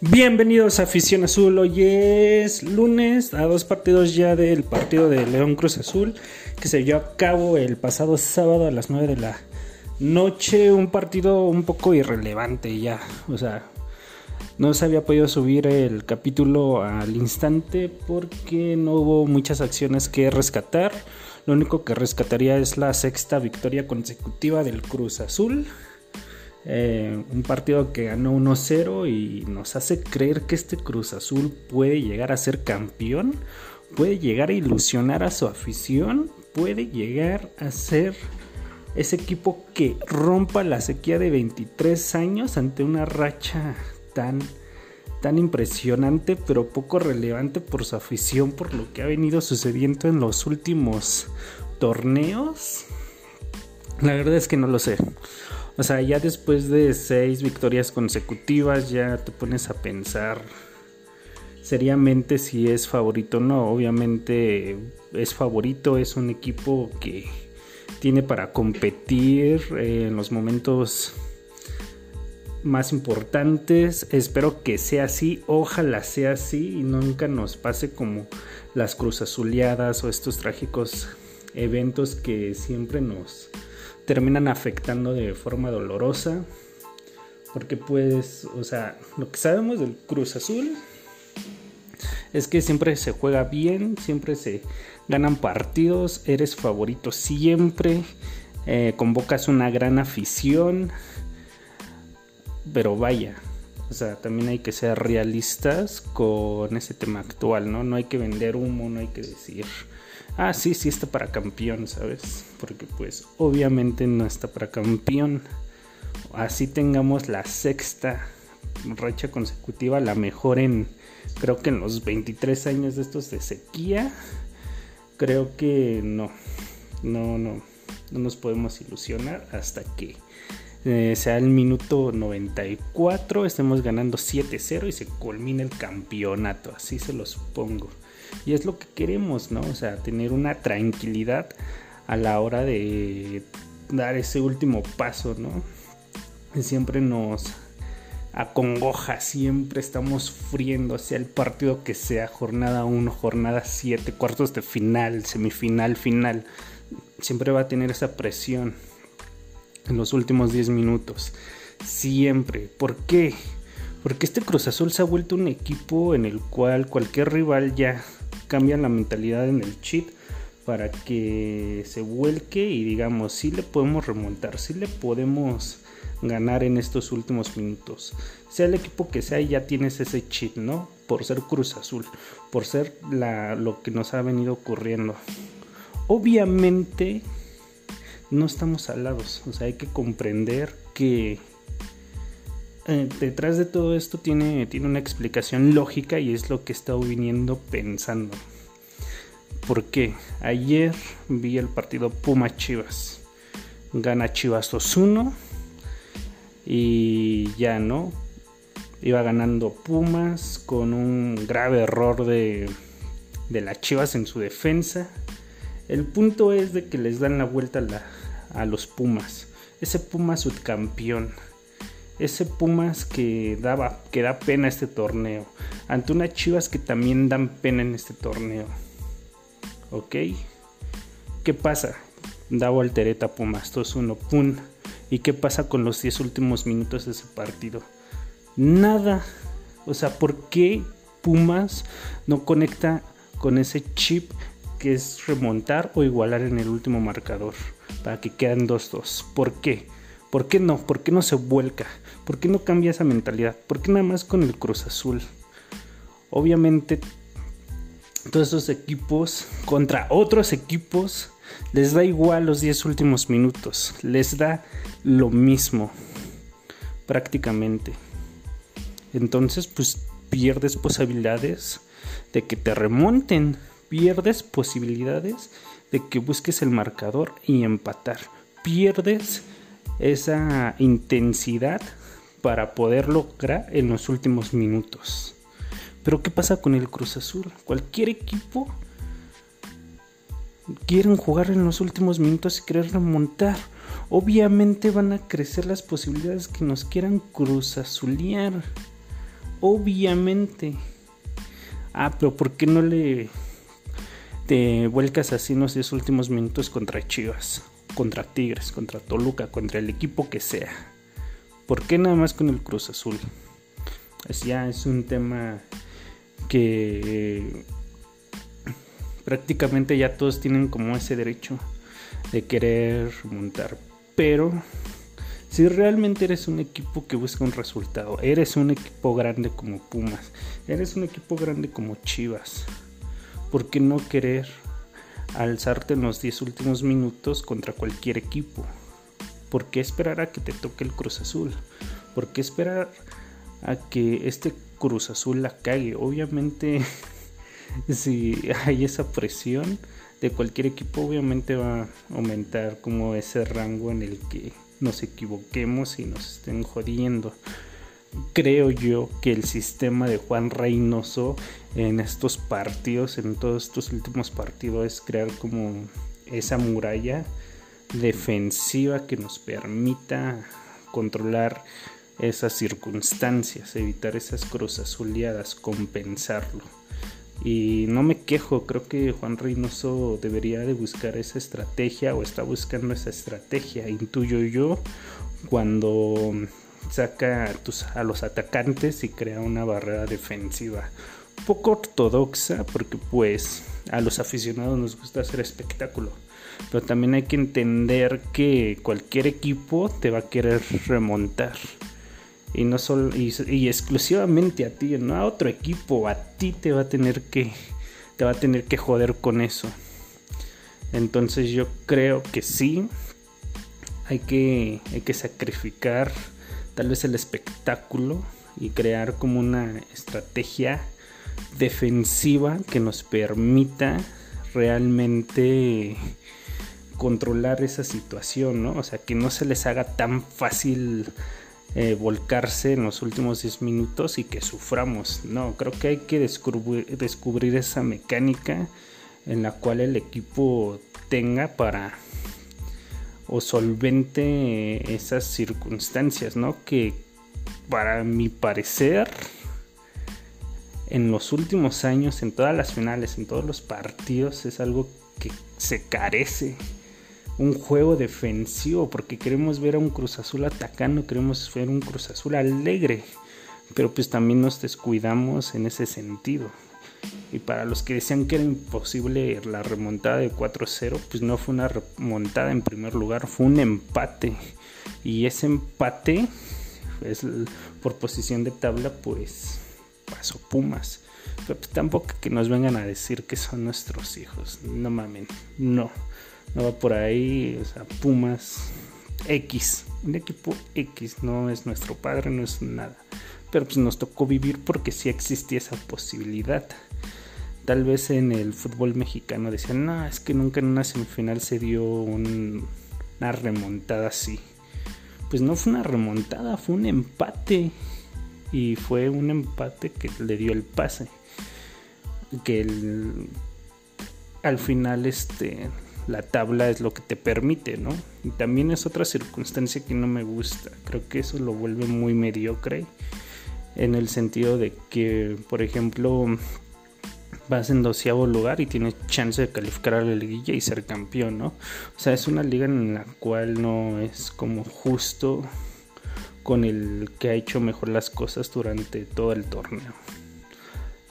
Bienvenidos a Afición Azul. Hoy es lunes, a dos partidos ya del partido de León Cruz Azul, que se llevó a cabo el pasado sábado a las 9 de la noche. Un partido un poco irrelevante ya. O sea, no se había podido subir el capítulo al instante porque no hubo muchas acciones que rescatar. Lo único que rescataría es la sexta victoria consecutiva del Cruz Azul. Eh, un partido que ganó 1-0 y nos hace creer que este Cruz Azul puede llegar a ser campeón, puede llegar a ilusionar a su afición, puede llegar a ser ese equipo que rompa la sequía de 23 años ante una racha tan tan impresionante pero poco relevante por su afición por lo que ha venido sucediendo en los últimos torneos. La verdad es que no lo sé o sea, ya después de seis victorias consecutivas ya te pones a pensar seriamente si es favorito o no. Obviamente es favorito, es un equipo que tiene para competir en los momentos más importantes. Espero que sea así, ojalá sea así y nunca nos pase como las cruzazuleadas o estos trágicos eventos que siempre nos terminan afectando de forma dolorosa. Porque pues, o sea, lo que sabemos del Cruz Azul es que siempre se juega bien, siempre se ganan partidos, eres favorito siempre, eh, convocas una gran afición, pero vaya, o sea, también hay que ser realistas con ese tema actual, ¿no? No hay que vender humo, no hay que decir ah, sí, sí está para campeón, ¿sabes? Porque pues obviamente no está para campeón. Así tengamos la sexta racha consecutiva, la mejor en, creo que en los 23 años de estos de sequía. Creo que no, no, no, no nos podemos ilusionar hasta que eh, sea el minuto 94, estemos ganando 7-0 y se culmine el campeonato, así se lo supongo. Y es lo que queremos, ¿no? O sea, tener una tranquilidad a la hora de dar ese último paso, ¿no? Siempre nos acongoja, siempre estamos sufriendo, sea el partido que sea, jornada 1, jornada 7, cuartos de final, semifinal, final. Siempre va a tener esa presión en los últimos 10 minutos. Siempre. ¿Por qué? Porque este Cruz Azul se ha vuelto un equipo en el cual cualquier rival ya cambia la mentalidad en el chip para que se vuelque y digamos, si le podemos remontar, si le podemos ganar en estos últimos minutos. Sea el equipo que sea, ya tienes ese chip, ¿no? Por ser Cruz Azul, por ser la, lo que nos ha venido ocurriendo. Obviamente no estamos alados, o sea, hay que comprender que eh, detrás de todo esto tiene, tiene una explicación lógica y es lo que he estado viniendo pensando. Porque ayer vi el partido Puma Chivas. Gana Chivas 2-1 y ya no. Iba ganando Pumas con un grave error de, de las Chivas en su defensa. El punto es de que les dan la vuelta a, a los Pumas. Ese Puma subcampeón ese Pumas que daba que da pena este torneo ante unas Chivas que también dan pena en este torneo. ¿Ok? ¿Qué pasa? Da voltereta Pumas 2-1, pum. ¿Y qué pasa con los 10 últimos minutos de ese partido? Nada. O sea, ¿por qué Pumas no conecta con ese chip que es remontar o igualar en el último marcador para que quedan 2-2? ¿Por qué? ¿Por qué no? ¿Por qué no se vuelca? ¿Por qué no cambia esa mentalidad? ¿Por qué nada más con el Cruz Azul? Obviamente, todos esos equipos contra otros equipos les da igual los 10 últimos minutos. Les da lo mismo, prácticamente. Entonces, pues pierdes posibilidades de que te remonten. Pierdes posibilidades de que busques el marcador y empatar. Pierdes esa intensidad para poder lograr en los últimos minutos. Pero ¿qué pasa con el Cruz Azul? Cualquier equipo quieren jugar en los últimos minutos y querer remontar. Obviamente van a crecer las posibilidades que nos quieran Cruz Azulear. Obviamente. Ah, pero ¿por qué no le te vuelcas así en los 10 últimos minutos contra Chivas, contra Tigres, contra Toluca, contra el equipo que sea? ¿Por qué nada más con el Cruz Azul? Es ya es un tema que prácticamente ya todos tienen como ese derecho de querer montar. Pero si realmente eres un equipo que busca un resultado, eres un equipo grande como Pumas, eres un equipo grande como Chivas, ¿por qué no querer alzarte en los 10 últimos minutos contra cualquier equipo? ¿Por qué esperar a que te toque el Cruz Azul? ¿Por qué esperar a que este Cruz Azul la cague? Obviamente si hay esa presión de cualquier equipo, obviamente va a aumentar como ese rango en el que nos equivoquemos y nos estén jodiendo. Creo yo que el sistema de Juan Reynoso en estos partidos, en todos estos últimos partidos, es crear como esa muralla defensiva que nos permita controlar esas circunstancias, evitar esas cruzas azuleadas, compensarlo. Y no me quejo, creo que Juan Reynoso debería de buscar esa estrategia o está buscando esa estrategia, intuyo yo, cuando saca a los atacantes y crea una barrera defensiva poco ortodoxa porque pues a los aficionados nos gusta hacer espectáculo pero también hay que entender que cualquier equipo te va a querer remontar y no solo y, exclusivamente a ti, no a otro equipo, a ti te va a tener que te va a tener que joder con eso. Entonces yo creo que sí hay que hay que sacrificar tal vez el espectáculo y crear como una estrategia defensiva que nos permita realmente controlar esa situación, ¿no? O sea, que no se les haga tan fácil eh, volcarse en los últimos 10 minutos y que suframos. No, creo que hay que descubrir, esa mecánica en la cual el equipo tenga para o solvente esas circunstancias, ¿no? Que para mi parecer en los últimos años, en todas las finales, en todos los partidos, es algo que se carece un juego defensivo, porque queremos ver a un Cruz Azul atacando, queremos ver un Cruz Azul alegre, pero pues también nos descuidamos en ese sentido. Y para los que decían que era imposible la remontada de 4-0, pues no fue una remontada en primer lugar, fue un empate. Y ese empate, es por posición de tabla, pues pasó Pumas. Pero pues tampoco que nos vengan a decir que son nuestros hijos. No mamen, no no va por ahí, o sea, Pumas X, un equipo X, no es nuestro padre, no es nada. Pero pues nos tocó vivir porque sí existía esa posibilidad. Tal vez en el fútbol mexicano decían, no, es que nunca en una semifinal se dio una remontada así. Pues no fue una remontada, fue un empate. Y fue un empate que le dio el pase. Que el, al final este la tabla es lo que te permite, ¿no? Y también es otra circunstancia que no me gusta. Creo que eso lo vuelve muy mediocre en el sentido de que, por ejemplo, vas en doceavo lugar y tienes chance de calificar a la liguilla y ser campeón, ¿no? O sea, es una liga en la cual no es como justo con el que ha hecho mejor las cosas durante todo el torneo.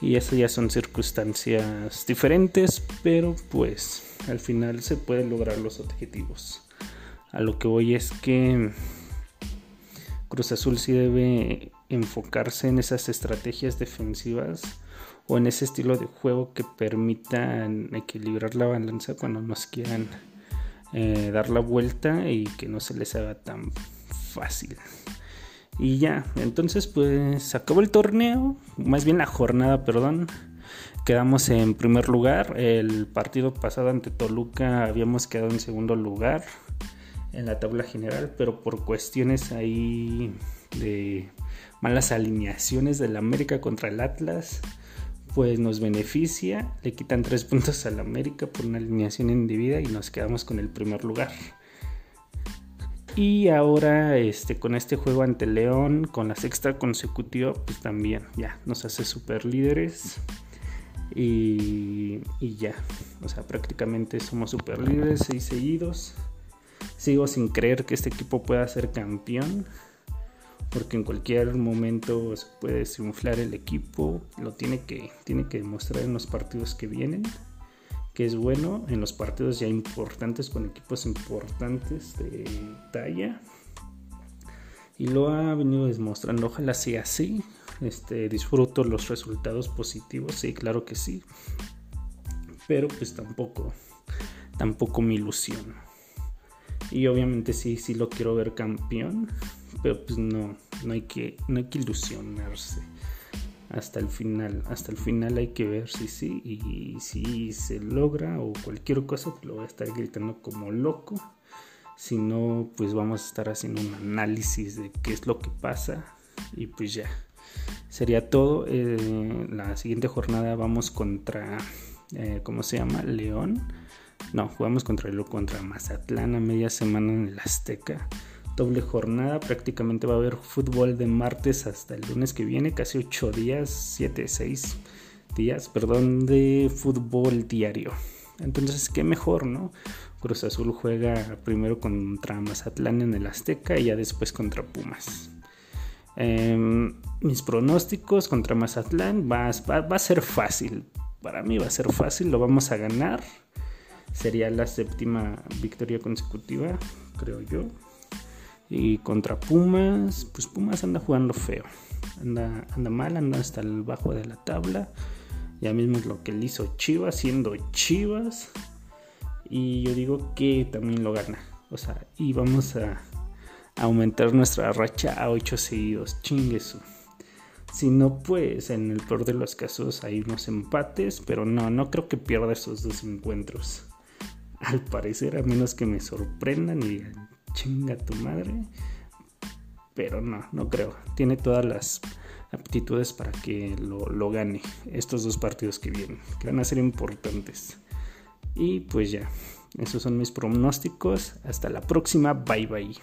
Y esas ya son circunstancias diferentes, pero pues al final se pueden lograr los objetivos. A lo que voy es que Cruz Azul sí debe enfocarse en esas estrategias defensivas o en ese estilo de juego que permitan equilibrar la balanza cuando nos quieran eh, dar la vuelta y que no se les haga tan fácil. Y ya, entonces pues acabó el torneo, más bien la jornada, perdón. Quedamos en primer lugar. El partido pasado ante Toluca habíamos quedado en segundo lugar en la tabla general, pero por cuestiones ahí de malas alineaciones del América contra el Atlas, pues nos beneficia. Le quitan tres puntos al América por una alineación indebida y nos quedamos con el primer lugar. Y ahora, este, con este juego ante León, con la sexta consecutiva, pues también ya nos hace super líderes. Y, y ya, o sea, prácticamente somos super líderes, seis seguidos. Sigo sin creer que este equipo pueda ser campeón porque en cualquier momento se puede desinflar el equipo, lo tiene que, tiene que demostrar en los partidos que vienen, que es bueno, en los partidos ya importantes con equipos importantes de talla. Y lo ha venido demostrando, ojalá sea así. Este, disfruto los resultados positivos, sí, claro que sí. Pero pues tampoco, tampoco mi ilusión. Y obviamente sí, sí lo quiero ver campeón pero pues no, no hay que, no hay que ilusionarse hasta el final. Hasta el final hay que ver si sí y si se logra o cualquier cosa, pues lo voy a estar gritando como loco. Si no, pues vamos a estar haciendo un análisis de qué es lo que pasa y pues ya. Sería todo. Eh, la siguiente jornada vamos contra, eh, ¿cómo se llama? León. No, jugamos contra el contra Mazatlán a media semana en el Azteca doble jornada. Prácticamente va a haber fútbol de martes hasta el lunes que viene, casi 8 días, 7, 6 días, perdón, de fútbol diario. Entonces, qué mejor, ¿no? Cruz Azul juega primero contra Mazatlán en el Azteca y ya después contra Pumas. Em, mis pronósticos contra Mazatlán va, va a ser fácil. Para mí va a ser fácil, lo vamos a ganar. Sería la séptima victoria consecutiva, creo yo. Y contra Pumas, pues Pumas anda jugando feo. Anda, anda mal, anda hasta el bajo de la tabla. Ya mismo es lo que le hizo Chivas, siendo Chivas. Y yo digo que también lo gana. O sea, y vamos a aumentar nuestra racha a 8 seguidos. Chingueso. Si no, pues en el peor de los casos hay unos empates. Pero no, no creo que pierda esos dos encuentros. Al parecer, a menos que me sorprendan y chinga tu madre. Pero no, no creo. Tiene todas las aptitudes para que lo, gane estos dos partidos que vienen, que van a ser importantes. Y pues ya, esos son mis pronósticos. Hasta la próxima. Bye bye.